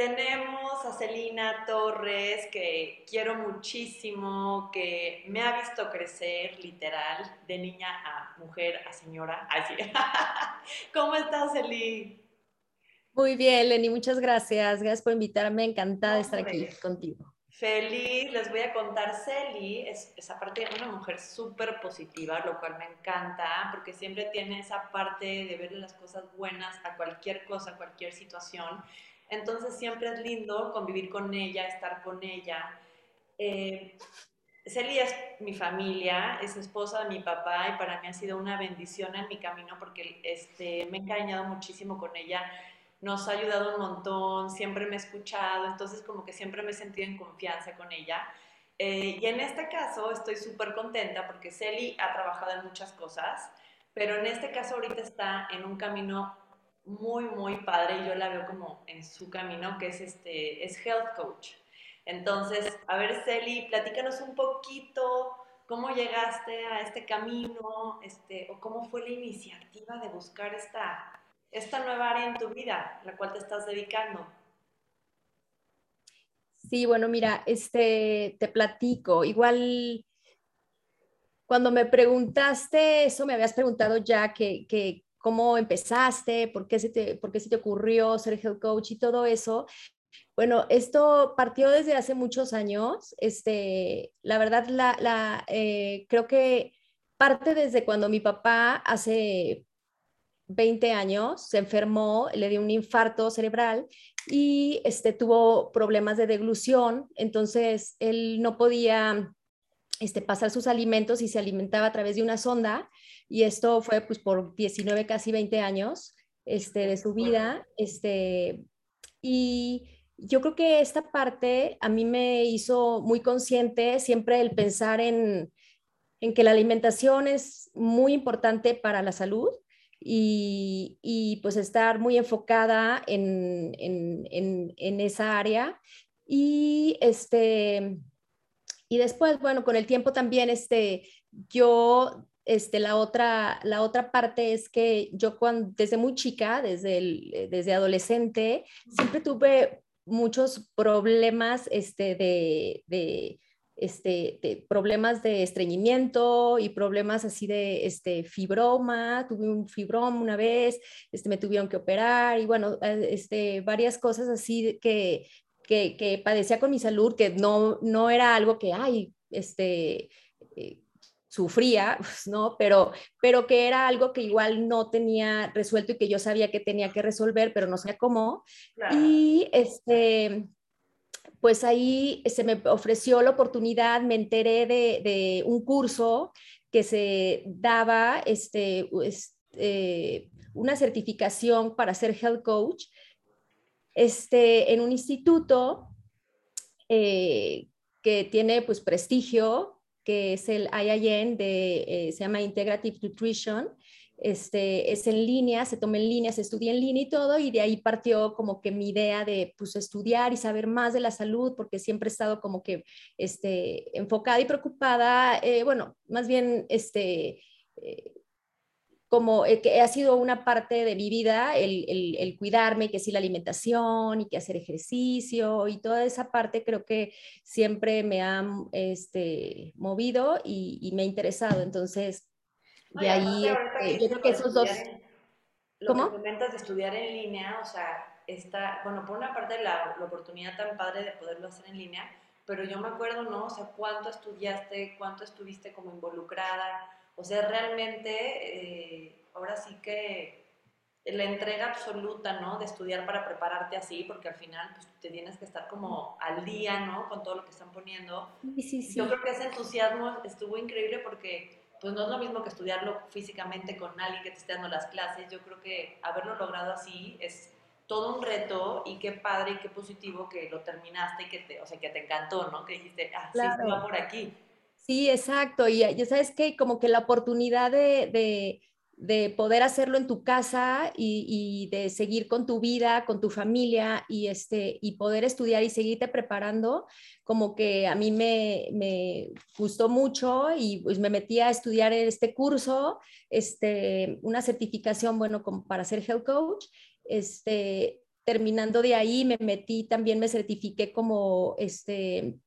Tenemos a Celina Torres, que quiero muchísimo, que me ha visto crecer, literal, de niña a mujer, a señora. Así. ¿Cómo estás, Celi? Muy bien, Lenny, muchas gracias. Gracias por invitarme. Encantada de estar aquí contigo. Feliz, les voy a contar, Celi es, es aparte una mujer súper positiva, lo cual me encanta, porque siempre tiene esa parte de verle las cosas buenas a cualquier cosa, a cualquier situación. Entonces siempre es lindo convivir con ella, estar con ella. Eh, Celia es mi familia, es esposa de mi papá y para mí ha sido una bendición en mi camino porque este, me he engañado muchísimo con ella, nos ha ayudado un montón, siempre me ha escuchado, entonces como que siempre me he sentido en confianza con ella. Eh, y en este caso estoy súper contenta porque Celi ha trabajado en muchas cosas, pero en este caso ahorita está en un camino muy, muy padre y yo la veo como en su camino, que es, este, es health coach. Entonces, a ver, Celi, platícanos un poquito cómo llegaste a este camino, este, o cómo fue la iniciativa de buscar esta, esta nueva área en tu vida, la cual te estás dedicando. Sí, bueno, mira, este, te platico. Igual, cuando me preguntaste eso, me habías preguntado ya que, que cómo empezaste, por qué, se te, por qué se te ocurrió ser health coach y todo eso. Bueno, esto partió desde hace muchos años. Este, la verdad, la, eh, creo que parte desde cuando mi papá hace 20 años se enfermó, le dio un infarto cerebral y este, tuvo problemas de deglución. Entonces, él no podía este, pasar sus alimentos y se alimentaba a través de una sonda y esto fue pues por 19, casi 20 años este, de su vida. Este, y yo creo que esta parte a mí me hizo muy consciente siempre el pensar en, en que la alimentación es muy importante para la salud y, y pues estar muy enfocada en, en, en, esa área. Y, este, y después, bueno, con el tiempo también, este, yo este, la, otra, la otra parte es que yo cuando, desde muy chica, desde, el, desde adolescente, siempre tuve muchos problemas este, de, de, este, de problemas de estreñimiento y problemas así de este, fibroma. Tuve un fibroma una vez, este, me tuvieron que operar y bueno, eh, este, varias cosas así que, que, que padecía con mi salud, que no, no era algo que, ay, este... Eh, sufría, pues, ¿no? Pero, pero que era algo que igual no tenía resuelto y que yo sabía que tenía que resolver, pero no sé cómo. Y este, pues ahí se me ofreció la oportunidad, me enteré de, un curso que se daba, este, este, una certificación para ser health coach, este, en un instituto eh, que tiene pues prestigio que es el IIN, de, eh, se llama Integrative Nutrition. Este, es en línea, se toma en línea, se estudia en línea y todo, y de ahí partió como que mi idea de pues, estudiar y saber más de la salud, porque siempre he estado como que este, enfocada y preocupada, eh, bueno, más bien este, eh, como eh, que ha sido una parte de mi vida el, el, cuidarme, que sí la alimentación y que hacer ejercicio y toda esa parte creo que siempre me ha este, movido y, me ha interesado. Entonces, de ahí, este, yo creo que esos dos... Lo ¿Cómo? que comentas de estudiar en línea, o sea, está, bueno, por una parte la, la oportunidad tan padre de poderlo hacer en línea, pero yo me acuerdo, ¿no? O sea, cuánto estudiaste, cuánto estuviste como involucrada, o sea, realmente, eh, ahora sí que la entrega absoluta, ¿no? De estudiar para prepararte así, porque al final pues, te tienes que estar como al día, ¿no? Con todo lo que están poniendo. Sí, sí, sí. Yo creo que ese entusiasmo estuvo increíble porque pues no es lo mismo que estudiarlo físicamente con alguien que te esté dando las clases. Yo creo que haberlo logrado así es todo un reto y qué padre y qué positivo que lo terminaste y que te, o sea, que te encantó, ¿no? Que dijiste, ah, sí, sí, va por aquí. Sí, exacto. Y ya sabes que como que la oportunidad de, poder hacerlo en tu casa y, de seguir con tu vida, con tu familia y, este, y poder estudiar y seguirte preparando, como que a mí me, gustó mucho y pues me metí a estudiar este curso, este, una certificación, bueno, como para ser health coach. Este, terminando de ahí me metí, también me certifiqué como este,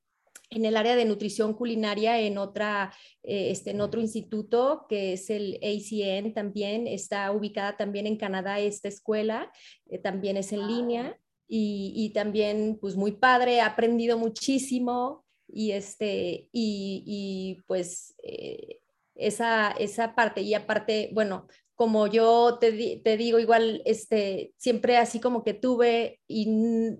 en el área de nutrición culinaria en, otra, eh, este, en otro instituto que es el ACN también, está ubicada también en Canadá esta escuela, eh, también es en ah. línea y, también pues muy padre, he aprendido muchísimo y, este, y, pues eh, esa, esa parte y aparte, bueno, como yo te, te, digo, igual, este, siempre así como que tuve y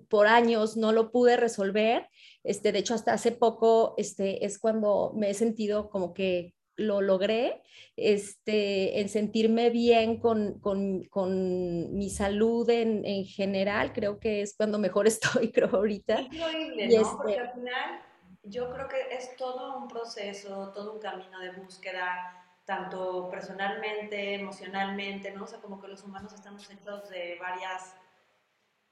por años no lo pude resolver. Este, de hecho, hasta hace poco este, es cuando me he sentido como que lo logré, este, en sentirme bien con, con, con mi salud en, en, general, creo que es cuando mejor estoy, creo, ahorita. Increíble, ¿no? Este Porque al final yo creo que es todo un proceso, todo un camino de búsqueda tanto personalmente, emocionalmente, ¿no? O sea, como que los humanos estamos hechos de varias,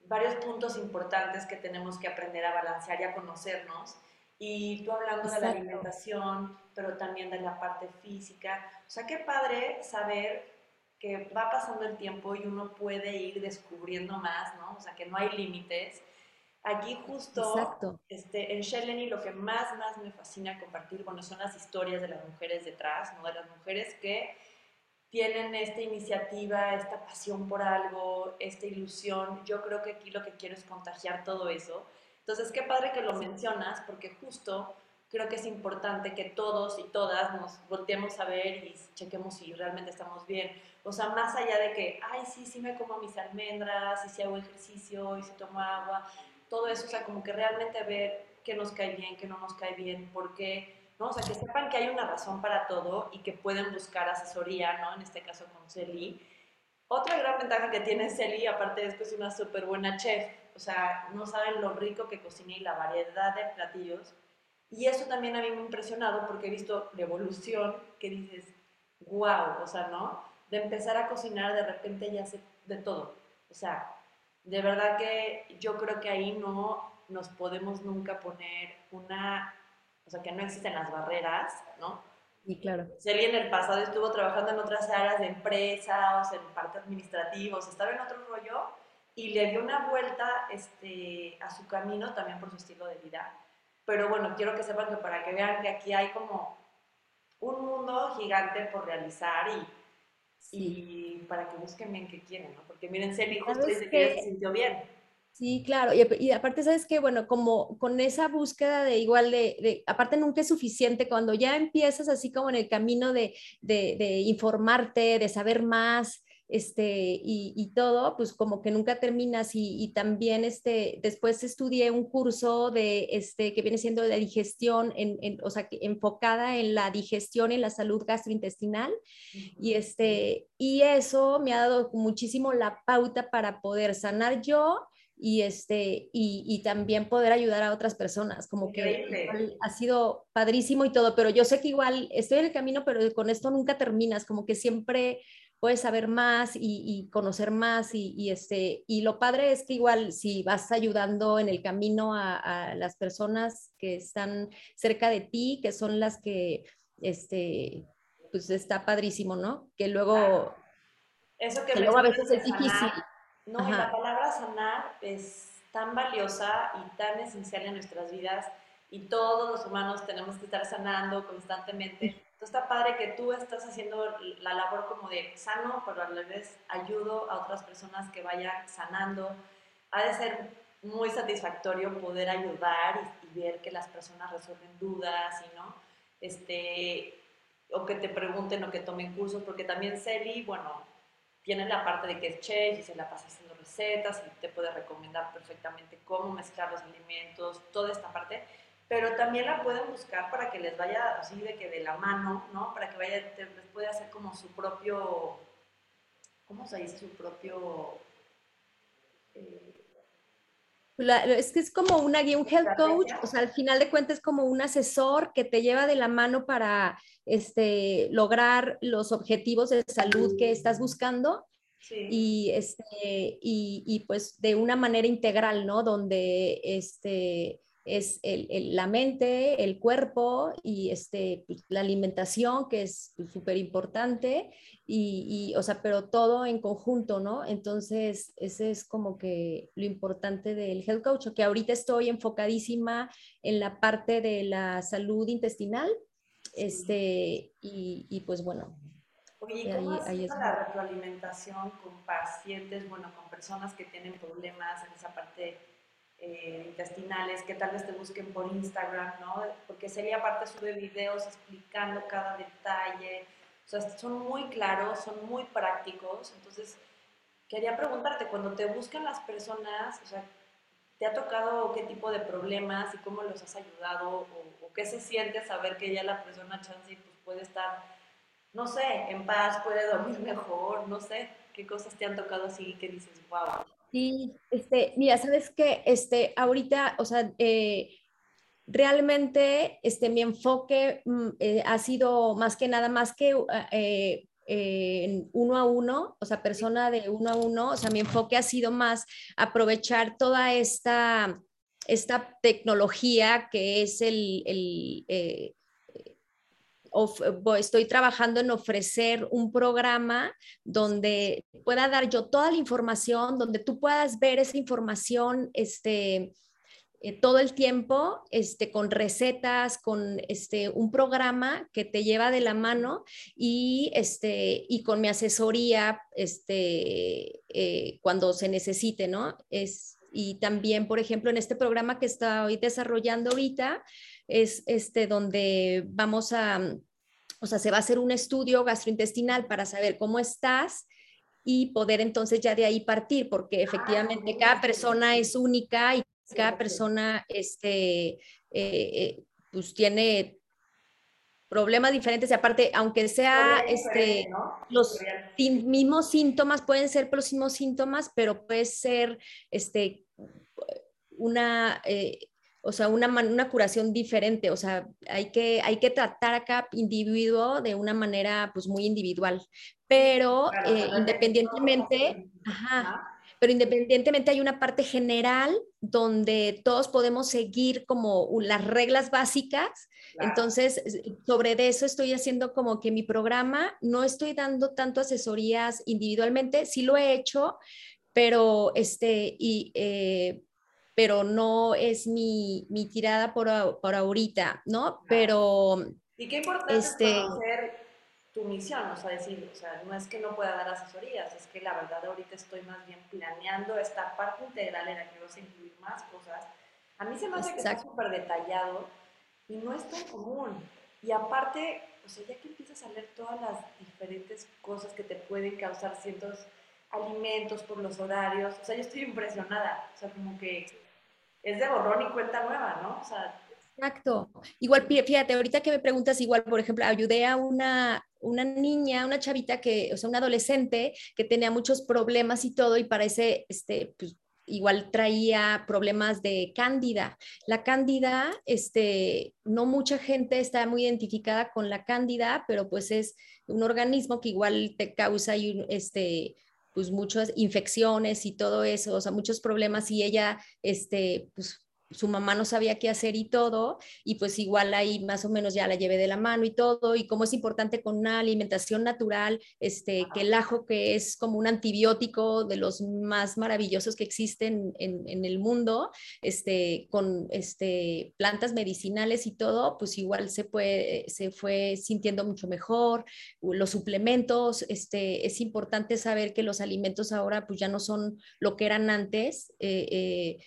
varios puntos importantes que tenemos que aprender a balancear y a conocernos. Y tú hablando de la alimentación, pero también de la parte física. O sea, qué padre saber que va pasando el tiempo y uno puede ir descubriendo más, ¿no? O sea, que no hay límites Aquí justo este, en Sheleni lo que más, más me fascina compartir, bueno, son las historias de las mujeres detrás, ¿no? De las mujeres que tienen esta iniciativa, esta pasión por algo, esta ilusión. Yo creo que aquí lo que quiero es contagiar todo eso. Entonces, qué padre que lo mencionas, porque justo creo que es importante que todos y todas nos volteemos a ver y chequemos si realmente estamos bien. O sea, más allá de que, ay, sí, sí me como mis almendras, y si hago ejercicio, y si tomo agua, todo eso, o sea, como que realmente ver qué nos cae bien, qué no nos cae bien, por qué, ¿no? O sea, que sepan que hay una razón para todo y que pueden buscar asesoría, ¿no? En este caso con Celi. Otra gran ventaja que tiene Celi, aparte es que es una súper buena chef, o sea, no saben lo rico que cocina y la variedad de platillos. Y eso también a mí me ha impresionado porque he visto la evolución que dices, wow, o sea, ¿no? De empezar a cocinar, de repente ya sé de todo. O sea, de verdad que yo creo que ahí no nos podemos nunca poner una, o sea, que no existen las barreras, ¿no? Y claro. Celia en el pasado estuvo trabajando en otras áreas de empresas, en parte administrativos, estaba en otro rollo y le dio una vuelta este, a su camino también por su estilo de vida. Pero bueno, quiero que sepan que para que vean que aquí hay como un mundo gigante por realizar y y para que busquen bien qué quieren, ¿no? Porque miren, Celi justo dice que, se sintió bien. Sí, claro, y, aparte, ¿sabes qué? Bueno, como con esa búsqueda de igual de, aparte nunca es suficiente, cuando ya empiezas así como en el camino de, de, de informarte, de saber más, este, y, todo, pues como que nunca terminas y, también este, después estudié un curso de, este, que viene siendo de digestión, en, o sea, enfocada en la digestión y la salud gastrointestinal y, este, y eso me ha dado muchísimo la pauta para poder sanar yo y, este, y, también poder ayudar a otras personas, como que ha sido padrísimo y todo, pero yo sé que igual estoy en el camino, pero con esto nunca terminas, como que siempre puedes saber más y, conocer más y, este, y lo padre es que igual si vas ayudando en el camino a, las personas que están cerca de ti, que son las que, este, pues está padrísimo, ¿no? Que luego, Eso que, luego a veces es difícil. No, y la palabra sanar es tan valiosa y tan esencial en nuestras vidas y todos los humanos tenemos que estar sanando constantemente. Está padre que tú estás haciendo la labor como de sano, pero a la vez ayudo a otras personas que vayan sanando. Ha de ser muy satisfactorio poder ayudar y, ver que las personas resuelven dudas y no, este, o que te pregunten o que tomen cursos, porque también Celi, bueno, tiene la parte de que es chef y se la pasa haciendo recetas y te puede recomendar perfectamente cómo mezclar los alimentos, toda esta parte pero también la pueden buscar para que les vaya así de que de la mano, ¿no? Para que vaya, les pueda hacer como su propio, ¿cómo se dice? Su propio... Eh, es que es como una guía, un health coach, o sea, al final de cuentas es como un asesor que te lleva de la mano para este, lograr los objetivos de salud que estás buscando. Y, este, y, y, pues de una manera integral, ¿no? Donde este, es la mente, el cuerpo y este, pues, la alimentación, que es súper importante, y, o sea, pero todo en conjunto, ¿no? Entonces, ese es como que lo importante del health coach, que ahorita estoy enfocadísima en la parte de la salud intestinal, este, y, pues bueno. Oye, cómo ahí, la retroalimentación con pacientes, bueno, con personas que tienen problemas en esa parte eh, intestinales, que tal vez te busquen por Instagram, ¿no? Porque Celia aparte sube videos explicando cada detalle, o sea, son muy claros, son muy prácticos, entonces quería preguntarte, cuando te buscan las personas, o sea, ¿te ha tocado qué tipo de problemas y cómo los has ayudado o, qué se siente saber que ya la persona chance pues, puede estar, no sé, en paz, puede dormir mejor, no sé, qué cosas te han tocado así que dices, wow. Sí, este, mira, sabes que este, ahorita, o sea, eh, realmente este, mi enfoque mm, eh, ha sido más que nada, más que eh, uno a uno, o sea, persona de uno a uno, o sea, mi enfoque ha sido más aprovechar toda esta, esta tecnología que es el, el estoy trabajando en ofrecer un programa donde pueda dar yo toda la información, donde tú puedas ver esa información este, eh, todo el tiempo este, con recetas, con este, un programa que te lleva de la mano y, este, y con mi asesoría este, eh, cuando se necesite, ¿no? Es, y también, por ejemplo, en este programa que estoy desarrollando ahorita, es este donde vamos a, o sea, se va a hacer un estudio gastrointestinal para saber cómo estás y poder entonces ya de ahí partir, porque ah, efectivamente cada persona es única y cada persona este, eh, eh, pues tiene problemas diferentes y aparte, aunque sea este, los mismos síntomas, pueden ser los mismos síntomas, pero puede ser este, una, eh, o sea, una, una curación diferente, o sea, hay que, hay que tratar a cada individuo de una manera pues muy individual, pero independientemente, ajá, pero independientemente hay una parte general donde todos podemos seguir como las reglas básicas. Entonces, sobre eso estoy haciendo como que mi programa, no estoy dando tanto asesorías individualmente, sí lo he hecho, pero este, y, eh, pero no es mi, mi tirada por, por, ahorita, ¿no? Pero... ¿Y qué importante este, conocer tu misión, o sea, decir, o sea, no es que no pueda dar asesorías, es que la verdad ahorita estoy más bien planeando esta parte integral en la que vas a incluir más cosas. A mí se me hace que está súper detallado y no es tan común. Y aparte, o sea, ya que empiezas a leer todas las diferentes cosas que te pueden causar ciertos alimentos por los horarios, o sea, yo estoy impresionada, o sea, como que es de borrón y cuenta nueva, ¿no? Exacto. Igual, fíjate, ahorita que me preguntas, igual, por ejemplo, ayudé a una, una niña, una chavita que, o sea, una adolescente que tenía muchos problemas y todo, y parece, este, pues, igual traía problemas de cándida. La cándida, este, no mucha gente está muy identificada con la cándida, pero pues es un organismo que igual te causa este, pues muchas infecciones y todo eso, o sea, muchos problemas y ella, este, pues su mamá no sabía qué hacer y todo, y pues igual ahí más o menos ya la llevé de la mano y todo, y como es importante con una alimentación natural, este, que el ajo, que es como un antibiótico de los más maravillosos que existen en, el mundo, este, con este, plantas medicinales y todo, pues igual se, puede, se fue sintiendo mucho mejor. Los suplementos, este, es importante saber que los alimentos ahora pues ya no son lo que eran antes. Eh, eh,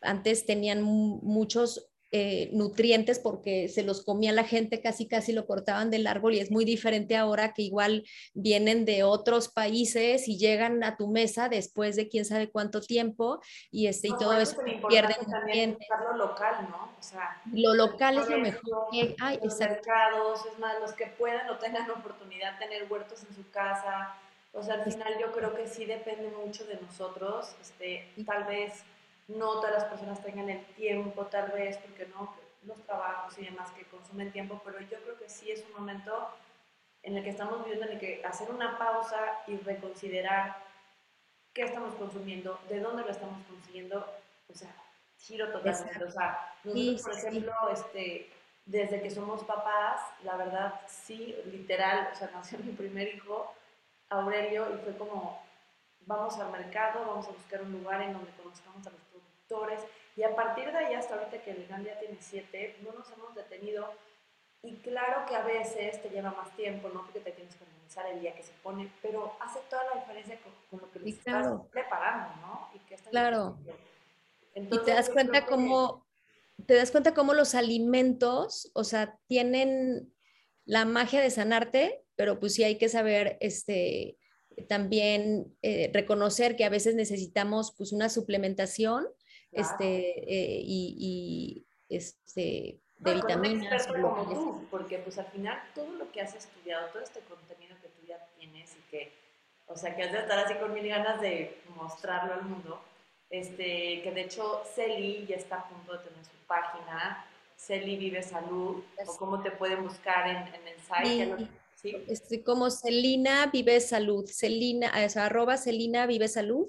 antes tenían muchos eh, nutrientes porque se los comía la gente, casi casi lo cortaban del árbol y es muy diferente ahora que igual vienen de otros países y llegan a tu mesa después de quién sabe cuánto tiempo y, este, y todo eso pierde nutrientes. lo local, ¿no? O sea, lo local es lo mejor que hay. Los mercados, es más, los que puedan o tengan la oportunidad de tener huertos en su casa. O sea, al final yo creo que sí depende mucho de nosotros, este, tal vez no todas las personas tengan el tiempo, tal vez, porque no, los trabajos y demás que consumen tiempo, pero yo creo que sí es un momento en el que estamos viviendo, en el que hacer una pausa y reconsiderar qué estamos consumiendo, de dónde lo estamos consiguiendo, o sea, giro totalmente. O sea, nosotros, por ejemplo, este, desde que somos papás, la verdad, sí, literal, o sea, nació mi primer hijo, Aurelio, y fue como, vamos al mercado, vamos a buscar un lugar en donde conozcamos a los productores, y a partir de ahí, hasta ahorita que el ya tiene siete, no nos hemos detenido y claro que a veces te lleva más tiempo, ¿no? Porque te tienes que organizar el día que se pone, pero hace toda la diferencia con, lo que le estás preparando, ¿no? Y que claro. y te das cuenta cómo, te das cuenta cómo los alimentos, o sea, tienen la magia de sanarte, pero pues sí hay que saber, este, también eh, reconocer que a veces necesitamos pues una suplementación, este, eh, y, y, este, de vitaminas. como tú, porque pues al final todo lo que has estudiado, todo este contenido que tú ya tienes y que, o sea, que has de estar así con mil ganas de mostrarlo al mundo, este, que de hecho Celi ya está a punto de tener su página, Celi Vive Salud, o cómo te pueden buscar en, el site. ¿sí? Estoy como Celina Vive Salud, Celina, o sea, arroba Celina Vive Salud.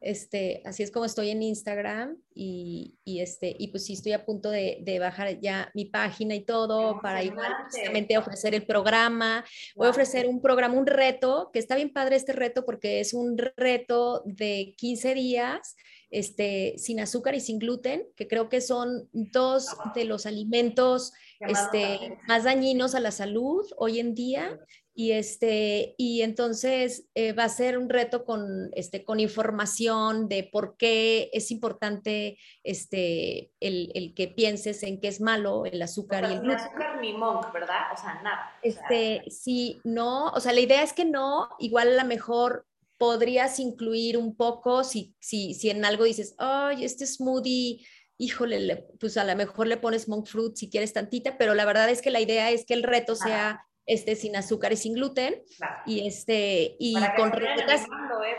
Este, así es como estoy en Instagram y, y, este, y pues sí estoy a punto de, de bajar ya mi página y todo para igual justamente ofrecer el programa. Voy a ofrecer un programa, un reto, que está bien padre este reto porque es un reto de 15 días este, sin azúcar y sin gluten, que creo que son dos de los alimentos este, más dañinos a la salud hoy en día y, este, y entonces eh, va a ser un reto con, este, con información de por qué es importante este, el, el que pienses en qué es malo el azúcar y el gluten. azúcar ni monk, ¿verdad? O sea, nada. Este, sí, no, o sea, la idea es que no, igual a lo mejor podrías incluir un poco si, si, si en algo dices, ay, este smoothie híjole, pues a lo mejor le pones monk fruit si quieres tantita, pero la verdad es que la idea es que el reto sea este, sin azúcar y sin gluten. Y, este, y con recetas. ¿eh?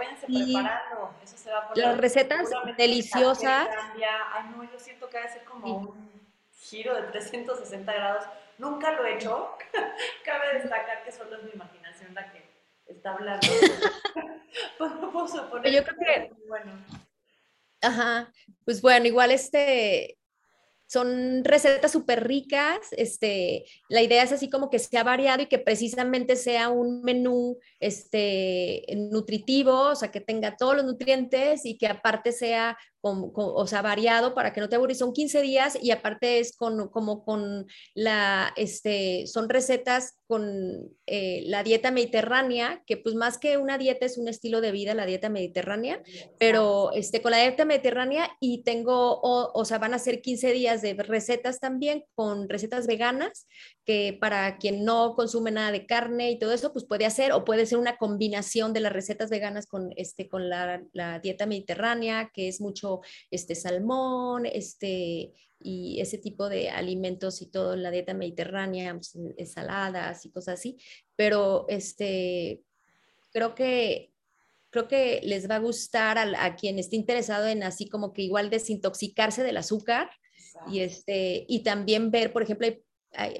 Eso se va a las recetas deliciosas. Ay, no, yo siento que debe ser como un giro de 360 grados. Nunca lo he hecho. Cabe destacar que solo es mi imaginación la que está hablando. Puedo suponer yo creo que. Bueno. Ajá. Pues bueno, igual este son recetas súper ricas, este, la idea es así como que sea variado y que precisamente sea un menú este, nutritivo, o sea, que tenga todos los nutrientes y que aparte sea o sea, variado para que no te aburris. Son 15 días y aparte es con, como con la, este, son recetas con eh, la dieta mediterránea, que pues más que una dieta es un estilo de vida, la dieta mediterránea, pero este, con la dieta mediterránea y tengo, o, o sea, van a ser 15 días de recetas también con recetas veganas, que para quien no consume nada de carne y todo eso, pues puede hacer o puede ser una combinación de las recetas veganas con, este, con la, la dieta mediterránea, que es mucho este salmón, este, y ese tipo de alimentos y todo en la dieta mediterránea, pues, ensaladas y cosas así, pero este, creo que creo que les va a gustar a, quien esté interesado en así como que igual desintoxicarse del azúcar y este y también ver, por ejemplo,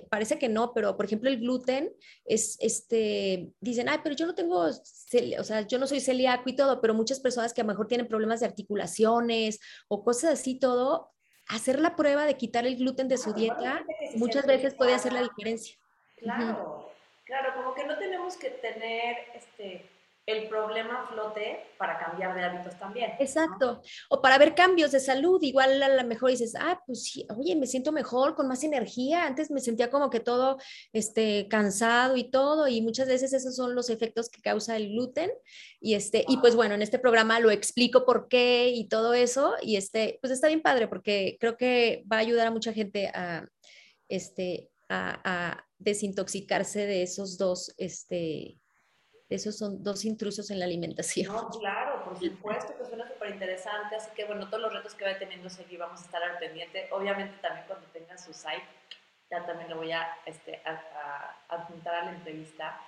parece que no, pero por ejemplo el gluten es, este, dicen, ay, pero yo no tengo, o sea, yo no soy celíaco y todo, pero muchas personas que a lo mejor tienen problemas de articulaciones o cosas así, todo, hacer la prueba de quitar el gluten de su dieta muchas veces puede hacer la diferencia. Claro, claro, como que no tenemos que tener, este, el problema flote para cambiar de hábitos también. Exacto. O para ver cambios de salud. Igual a lo mejor dices, ah, pues sí, oye, me siento mejor, con más energía. Antes me sentía como que todo este, cansado y todo. Y muchas veces esos son los efectos que causa el gluten. Y, este, y pues bueno, en este programa lo explico por qué y todo eso. Y este, pues está bien padre porque creo que va a ayudar a mucha gente a, este, a, a desintoxicarse de esos dos, este, esos son dos intrusos en la alimentación. No, claro, por supuesto que suena súper interesante, así que bueno, todos los retos que va teniendo Segui vamos a estar al pendiente. Obviamente también cuando tenga su site, ya también lo voy a, este, a, adjuntar a la entrevista.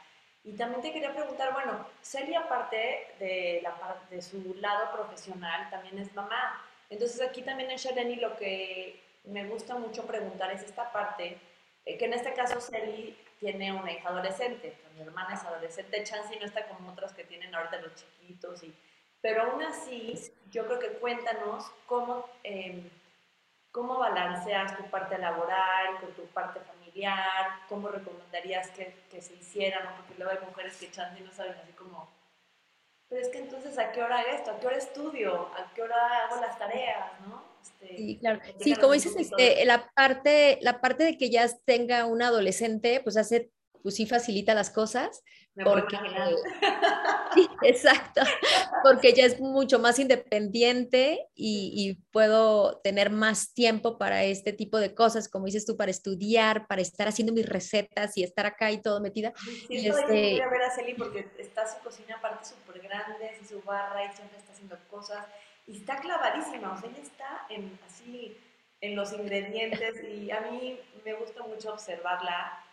Y también te quería preguntar, bueno, Celia aparte de, la, de su lado profesional, también es mamá. Entonces aquí también en Shareni lo que me gusta mucho preguntar es esta parte, eh, que en este caso Celia tiene una hija adolescente, mi hermana es adolescente, Chansey no está como otras que tienen ahorita los chiquitos, y, pero aún así, yo creo que cuéntanos cómo, em, ¿cómo balanceas tu parte laboral con tu parte familiar? ¿Cómo recomendarías que, que se hicieran? Porque luego hay mujeres que echan y no saben así como, pero es que entonces, ¿a qué hora esto? ¿A qué hora estudio? ¿A qué hora hago las tareas? ¿no? Este, sí, claro. Sí, como dices, este, la, parte, la parte de que ya tenga un adolescente, pues hace pues sí facilita las cosas. porque, sí, exacto, porque ya es mucho más independiente y, puedo tener más tiempo para este tipo de cosas, como dices tú, para estudiar, para estar haciendo mis recetas y estar acá y todo metida. Sí, y este... voy a ver a Celi porque está su cocina aparte súper grande, y su barra y siempre está haciendo cosas y está clavadísima, o sea, ella está en, así en los ingredientes y a mí me gusta mucho observarla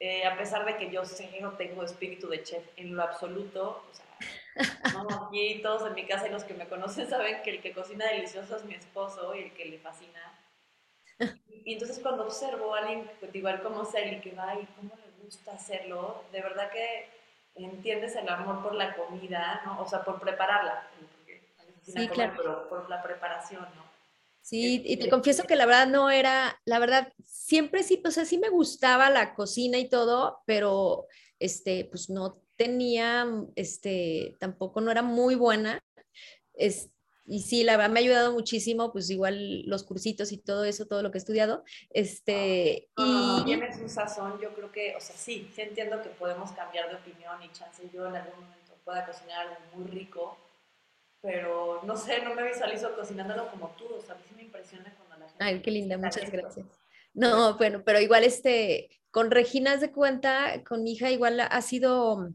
eh, a pesar de que yo sé que no tengo espíritu de chef en lo absoluto, o sea, ¿no? aquí todos en mi casa y los que me conocen saben que el que cocina delicioso es mi esposo y el que le fascina. Y entonces cuando observo a alguien pues, igual como Sally que va y cómo le gusta hacerlo, de verdad que entiendes el amor por la comida, ¿no? O sea, por prepararla, sí, claro. pero por la preparación, ¿no? Sí, y te confieso que la verdad no era, la verdad, siempre sí, o sea, sí me gustaba la cocina y todo, pero este, pues no tenía, este, tampoco no era muy buena. Es, y sí, la verdad me ha ayudado muchísimo, pues igual los cursitos y todo eso, todo lo que he estudiado. Este, no, y... no, tienes un sazón, yo creo que, o sea, sí, sí entiendo que podemos cambiar de opinión y chance yo en algún momento pueda cocinar algo muy rico, pero no sé, no me visualizo cocinándolo como tú, o sea, a mí sí me impresiona cuando la gente... Ay, qué linda, muchas gracias. No, bueno, pero igual este, con Regina de cuenta, con mi hija igual ha sido,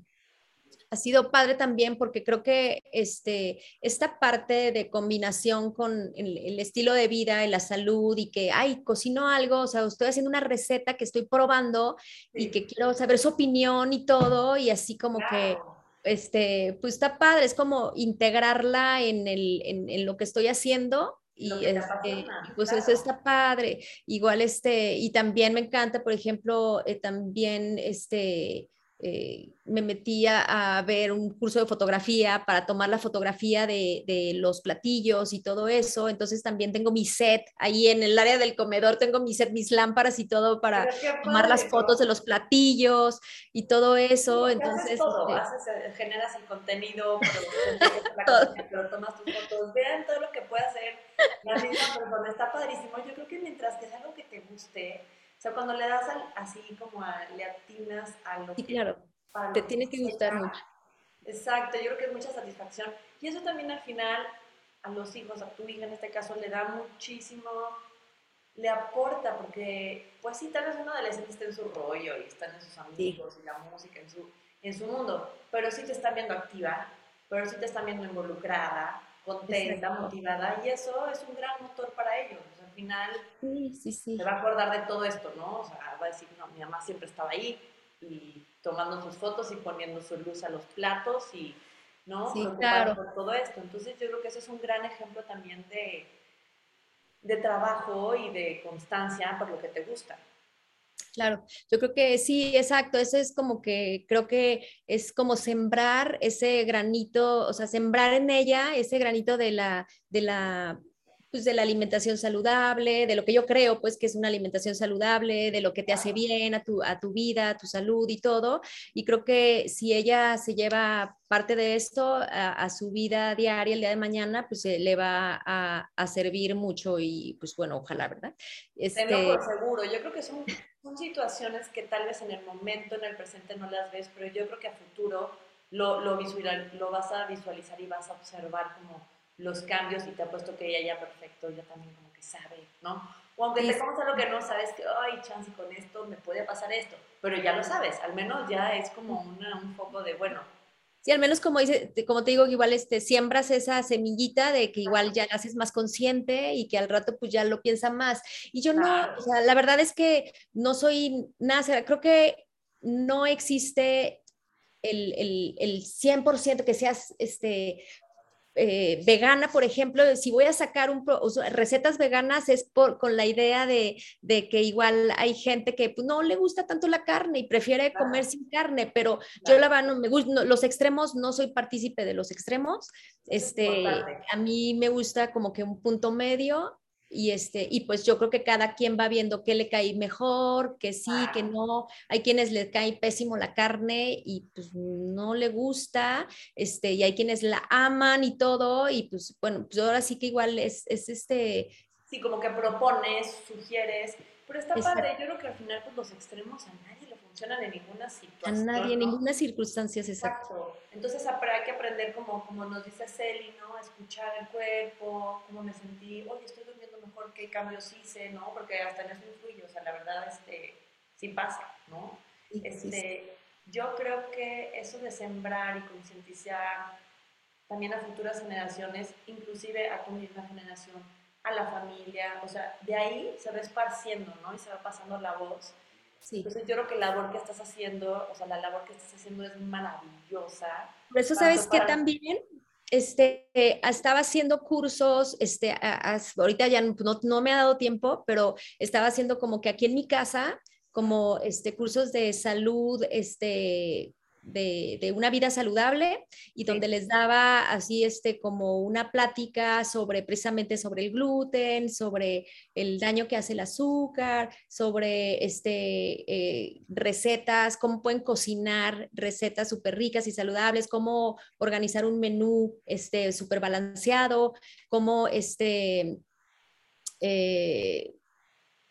ha sido padre también porque creo que este, esta parte de combinación con el, estilo de vida y la salud y que, ay, cocino algo, o sea, estoy haciendo una receta que estoy probando y que quiero saber su opinión y todo y así como que este, pues está padre, es como integrarla en, el, en, lo que estoy haciendo y este, pues eso está padre. Igual este, y también me encanta, por ejemplo, eh, también este, eh, me metía a ver un curso de fotografía para tomar la fotografía de, de, los platillos y todo eso. Entonces también tengo mi set ahí en el área del comedor, tengo mi set, mis lámparas y todo para tomar las fotos de los platillos y todo eso. Entonces, todo, este eh, generas el contenido, pero, pero tomas tus fotos, vean todo lo que puede hacer la misma persona, está padrísimo. Yo creo que mientras que es algo que te guste, sea, cuando le das así como a, le atinas a lo sí, claro. te tiene que gustar mucho. Exacto, yo creo que es mucha satisfacción. Y eso también al final a los hijos, a tu hija en este caso, le da muchísimo, le aporta, porque pues sí, tal vez un adolescente está en su rollo y están en sus amigos y la música, en su, en su mundo, pero sí te están viendo activa, pero sí te están viendo involucrada, contenta, motivada, y eso es un gran motor para ellos final se va a acordar de todo esto, ¿no? O sea, va a decir, no, mi mamá siempre estaba ahí y tomando sus fotos y poniendo su luz a los platos y, ¿no? Sí, claro. por todo esto. Entonces yo creo que eso es un gran ejemplo también de, de trabajo y de constancia por lo que te gusta. Claro, yo creo que sí, exacto. Eso es como que creo que es como sembrar ese granito, o sea, sembrar en ella ese granito de la, de la pues, de la alimentación saludable, de lo que yo creo, pues, que es una alimentación saludable, de lo que te hace bien a tu, a tu vida, a tu salud y todo. Y creo que si ella se lleva parte de esto a, su vida diaria el día de mañana, pues eh, le va a, a, servir mucho y pues bueno, ojalá, ¿verdad? Este... por seguro, yo creo que son, son situaciones que tal vez en el momento, en el presente no las ves, pero yo creo que a futuro lo, lo, visual, lo vas a visualizar y vas a observar como los cambios y te apuesto que ella ya perfecto, ya también como que sabe, ¿no? O aunque te comas algo que no sabes que, ay, chance, con esto me puede pasar esto, pero ya lo sabes, al menos ya es como un poco de, bueno. Sí, al menos como, dice, como te digo, igual este, siembras esa semillita de que igual ya la haces más consciente y que al rato pues ya lo piensa más. Y yo no, o sea, la verdad es que no soy nada, creo que no existe el, el, el 100% que seas este, eh, vegana, por ejemplo, si voy a sacar un recetas veganas es por, con la idea de, que igual hay gente que pues, no le gusta tanto la carne y prefiere comer sin carne, pero yo la verdad no me gusta, los extremos, no soy partícipe de los extremos, este, a mí me gusta como que un punto medio y, este, y pues yo creo que cada quien va viendo qué le cae mejor, que sí, que no. Hay quienes le cae pésimo la carne y pues no le gusta, este, y hay quienes la aman y todo, y pues bueno, pues ahora sí que igual es, es este... Sí, como que propones, sugieres, pero está padre, yo creo que al final pues los extremos a nadie le funcionan en ninguna situación. A nadie, en ninguna circunstancia es exacto. Entonces hay que aprender como, como nos dice Celi, ¿no? A escuchar el cuerpo, cómo me sentí, oye, estoy durmiendo mejor, qué cambios hice, ¿no? Porque hasta en eso influye, o sea, la verdad, este, sí pasa, ¿no? este, Yo creo que eso de sembrar y concientizar también a futuras generaciones, inclusive a tu misma generación, a la familia, o sea, de ahí se va esparciendo, ¿no? Y se va pasando la voz. Sí. Entonces yo creo que la labor que estás haciendo, o sea, la labor que estás haciendo es maravillosa. Por eso sabes que también este, estaba haciendo cursos, este, ahorita ya no, no, me ha dado tiempo, pero estaba haciendo como que aquí en mi casa, como este, cursos de salud, este, de, una vida saludable y donde les daba así este como una plática sobre precisamente sobre el gluten, sobre el daño que hace el azúcar, sobre este, eh, recetas, cómo pueden cocinar recetas súper ricas y saludables, cómo organizar un menú este, súper balanceado, cómo este... Eh,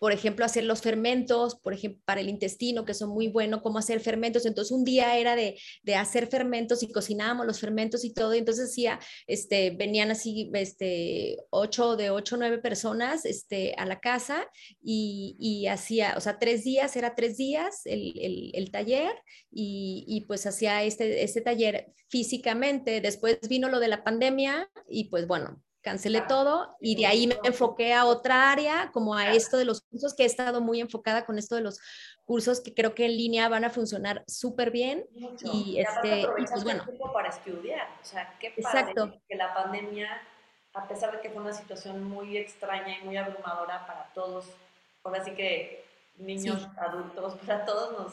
por ejemplo, hacer los fermentos, por ejemplo, para el intestino, que son muy buenos, cómo hacer fermentos. Entonces, un día era de, hacer fermentos y cocinábamos los fermentos y todo. Entonces, hacía, este, venían así, este, ocho, de ocho, nueve personas, este, a la casa y, y hacía, o sea, tres días, era tres días el, el, el taller y, y, pues hacía este, este taller físicamente. Después vino lo de la pandemia y pues bueno, cancelé todo y de ahí me enfoqué a otra área, como a esto de los cursos, que he estado muy enfocada con esto de los cursos que creo que en línea van a funcionar súper bien. Y, este, pues bueno. para estudiar, o sea, qué padre Exacto. que la pandemia, a pesar de que fue una situación muy extraña y muy abrumadora para todos, ahora sí que niños, adultos, para todos nos...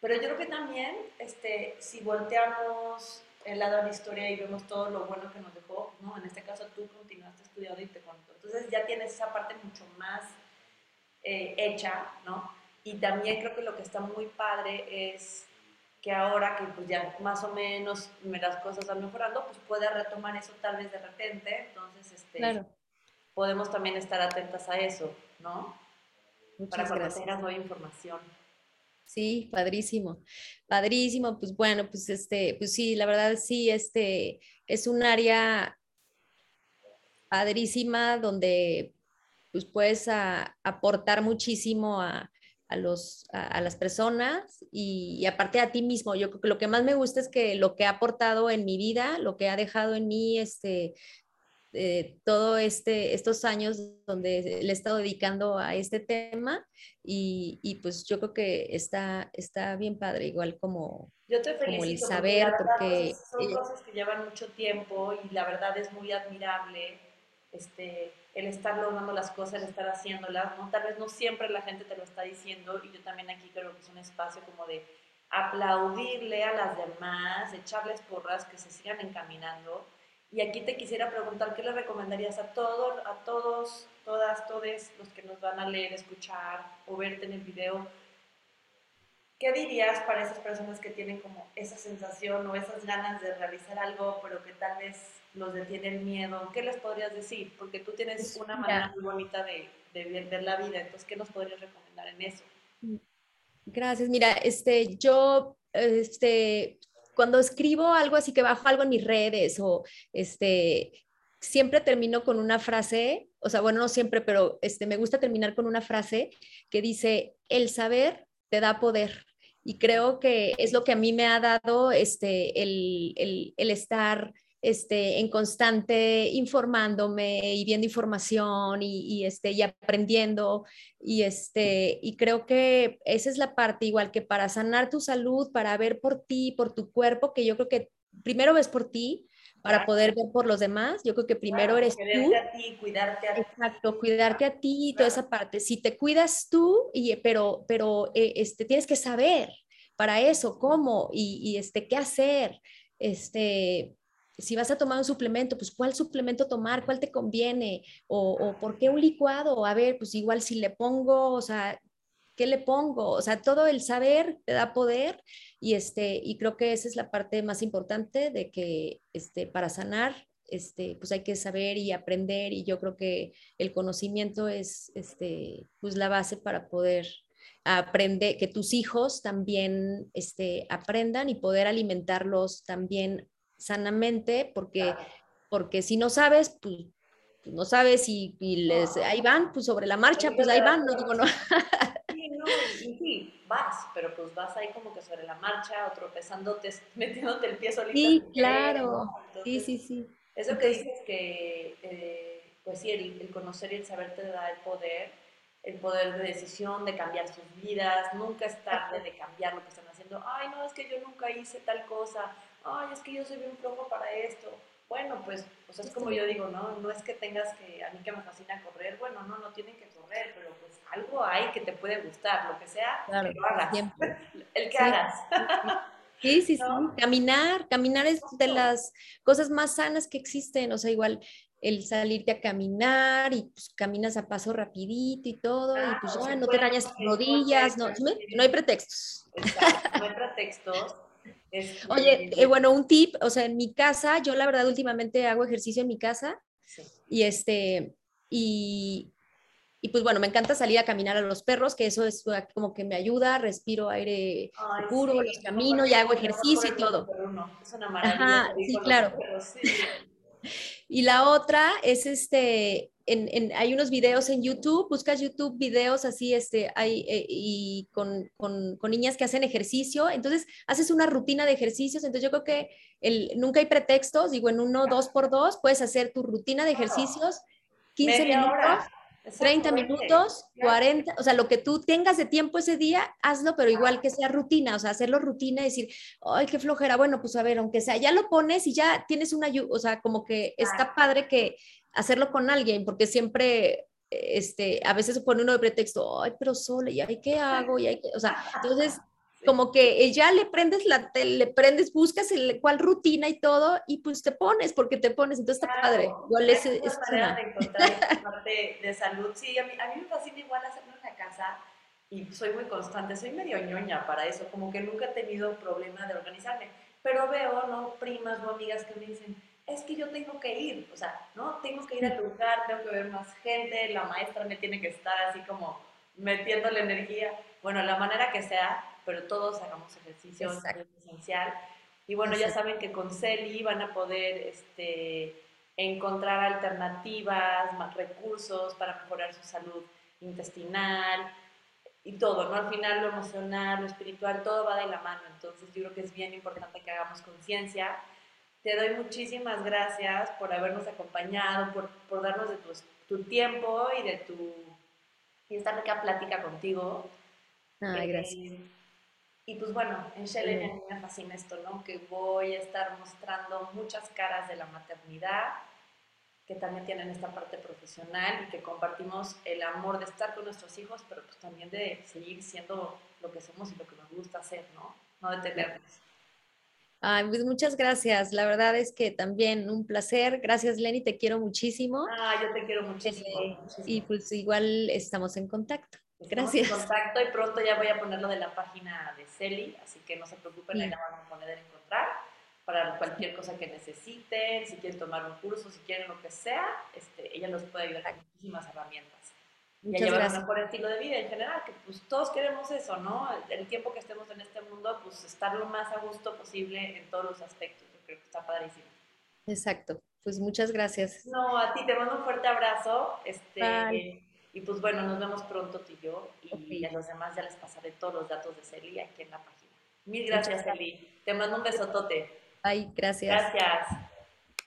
Pero yo creo que también, este, si volteamos el lado de la historia y vemos todo lo bueno que nos dejó, ¿no? En este caso tú continuaste estudiando y te contó. Entonces ya tienes esa parte mucho más eh, hecha, ¿no? Y también creo que lo que está muy padre es que ahora que pues ya más o menos las cosas van mejorando, pues puede retomar eso tal vez de repente, entonces este, podemos también estar atentas a eso, ¿no? Para cuando tengas nueva información. Sí, padrísimo, padrísimo. Pues bueno, pues este, pues sí, la verdad sí, este es un área padrísima donde pues puedes aportar muchísimo a, los, a, las personas y, aparte a ti mismo. Yo creo que lo que más me gusta es que lo que ha aportado en mi vida, lo que ha dejado en mí, este, eh, todo este, estos años donde le he estado dedicando a este tema y, y, pues yo creo que está, está bien padre, igual como, yo te felicito, como el saber, porque, son cosas que llevan mucho tiempo y la verdad es muy admirable este, el estar logrando las cosas, el estar haciéndolas, ¿no? Tal vez no siempre la gente te lo está diciendo y yo también aquí creo que es un espacio como de aplaudirle a las demás, echarles porras, que se sigan encaminando y aquí te quisiera preguntar, ¿qué le recomendarías a, todos, a todos, todas, todos los que nos van a leer, escuchar o verte en el video? ¿Qué dirías para esas personas que tienen como esa sensación o esas ganas de realizar algo, pero que tal vez los detiene el miedo? ¿Qué les podrías decir? Porque tú tienes pues una manera muy bonita de, de ver la vida, entonces, ¿qué nos podrías recomendar en eso? Gracias. Mira, este, yo este, cuando escribo algo así que bajo algo en mis redes o este, siempre termino con una frase, o sea, bueno, no siempre, pero este, me gusta terminar con una frase que dice, el saber te da poder. Y creo que es lo que a mí me ha dado este, el, el, el estar este, en constante informándome y viendo información y, este, y aprendiendo. Y, este, y creo que esa es la parte, igual que para sanar tu salud, para ver por ti, por tu cuerpo, que yo creo que primero ves por ti, para poder ver por los demás. Yo creo que primero eres tú. A ti, cuidarte a ti. Exacto, cuidarte a ti y toda esa parte. Si te cuidas tú, y, pero, pero eh, este, tienes que saber para eso, cómo y, y, este, qué hacer. Este, si vas a tomar un suplemento, pues cuál suplemento tomar, cuál te conviene, o, por qué un licuado, a ver, pues igual si le pongo, o sea, ¿qué le pongo? O sea, todo el saber te da poder y, este, y creo que esa es la parte más importante de que este, para sanar, este, pues hay que saber y aprender y yo creo que el conocimiento es este, pues la base para poder aprender, que tus hijos también este, aprendan y poder alimentarlos también sanamente, porque, porque si no sabes, pues no sabes y, les, ahí van, pues sobre la marcha, pues ahí van, no digo no. sí, vas, pero pues vas ahí como que sobre la marcha o tropezándote, metiéndote el pie solito. Sí, claro. sí, sí, sí. Eso que dices que, eh, pues sí, el, conocer y el saber te da el poder, el poder de decisión, de cambiar sus vidas, nunca es tarde de cambiar lo que están haciendo. Ay, no, es que yo nunca hice tal cosa. Ay, es que yo soy bien flojo para esto bueno, pues, pues es como yo digo, ¿no? No es que tengas que, a mí que me fascina correr, bueno, no, no tienen que correr, pero pues algo hay que te puede gustar, lo que sea, que lo hagas. El que hagas. Sí, sí, sí. Caminar, caminar es de las cosas más sanas que existen, o sea, igual el salirte a caminar y pues caminas a paso rapidito y todo, y pues ya no te dañas rodillas, no, no hay pretextos. Exacto, no hay pretextos. Oye, eh, bueno, un tip, o sea, en mi casa, yo la verdad últimamente hago ejercicio en mi casa y este, y, y, pues bueno, me encanta salir a caminar a los perros, que eso es como que me ayuda, respiro aire puro, los camino y hago ejercicio y todo. Es una maravilla. Ajá, sí, claro. y la otra es este, hay unos videos en YouTube, buscas YouTube videos así, este, hay, eh, y con, con, niñas que hacen ejercicio, entonces haces una rutina de ejercicios, entonces yo creo que el, nunca hay pretextos, digo, en uno, dos por dos, puedes hacer tu rutina de ejercicios, 15 minutos, 30 minutos, 40, o sea, lo que tú tengas de tiempo ese día, hazlo, pero igual que sea rutina, o sea, hacerlo rutina y decir, ay, qué flojera, bueno, pues a ver, aunque sea, ya lo pones y ya tienes una, o sea, como que está padre que hacerlo con alguien, porque siempre, este, a veces se pone uno de pretexto, ay, pero solo, ¿y ahí qué hago? Y hay que, o sea, entonces, como que ya le prendes la le prendes, buscas el, cuál rutina y todo, y pues te pones, porque te pones, entonces está padre. Es, es, una de encontrar parte de salud. Sí, a mí, a mí me fascina igual hacerlo en la casa, y soy muy constante, soy medio ñoña para eso, como que nunca he tenido problema de organizarme, pero veo, ¿no? Primas o amigas que me dicen, es que yo tengo que ir, o sea, ¿no? Tengo que ir al lugar, tengo que ver más gente, la maestra me tiene que estar así como metiendo la energía, bueno, la manera que sea, pero todos hagamos ejercicio, es esencial. Y bueno, ya saben que con CELI van a poder este, encontrar alternativas, más recursos para mejorar su salud intestinal y todo, ¿no? Al final lo emocional, lo espiritual, todo va de la mano. Entonces yo creo que es bien importante que hagamos conciencia te doy muchísimas gracias por habernos acompañado, por, por darnos de tu, tu, tiempo y de tu y esta rica plática contigo. Ay, gracias. y pues bueno, en Shellen a mí me fascina esto, ¿no? Que voy a estar mostrando muchas caras de la maternidad, que también tienen esta parte profesional y que compartimos el amor de estar con nuestros hijos, pero pues también de seguir siendo lo que somos y lo que nos gusta hacer, ¿no? No detenernos. Ay, pues muchas gracias. La verdad es que también un placer. Gracias, Lenny, te quiero muchísimo. Ah, yo te quiero muchísimo. Eh, y pues igual estamos en contacto. gracias. En contacto y pronto ya voy a ponerlo de la página de Celi, así que no se preocupen, ahí la van a poder encontrar para cualquier cosa que necesiten, si quieren tomar un curso, si quieren lo que sea, este, ella nos puede ayudar con muchísimas herramientas y a llevar un mejor estilo de vida en general, que pues todos queremos eso, ¿no? El, tiempo que estemos en este mundo, pues estar lo más a gusto posible en todos los aspectos, yo creo que está padrísimo. Exacto, pues muchas gracias. No, a ti te mando un fuerte abrazo, este, y pues bueno, nos vemos pronto tú y yo, y a los demás ya les pasaré todos los datos de Celi aquí en la página. Mil gracias, Celi. Te mando un besotote. Ay, gracias. Gracias.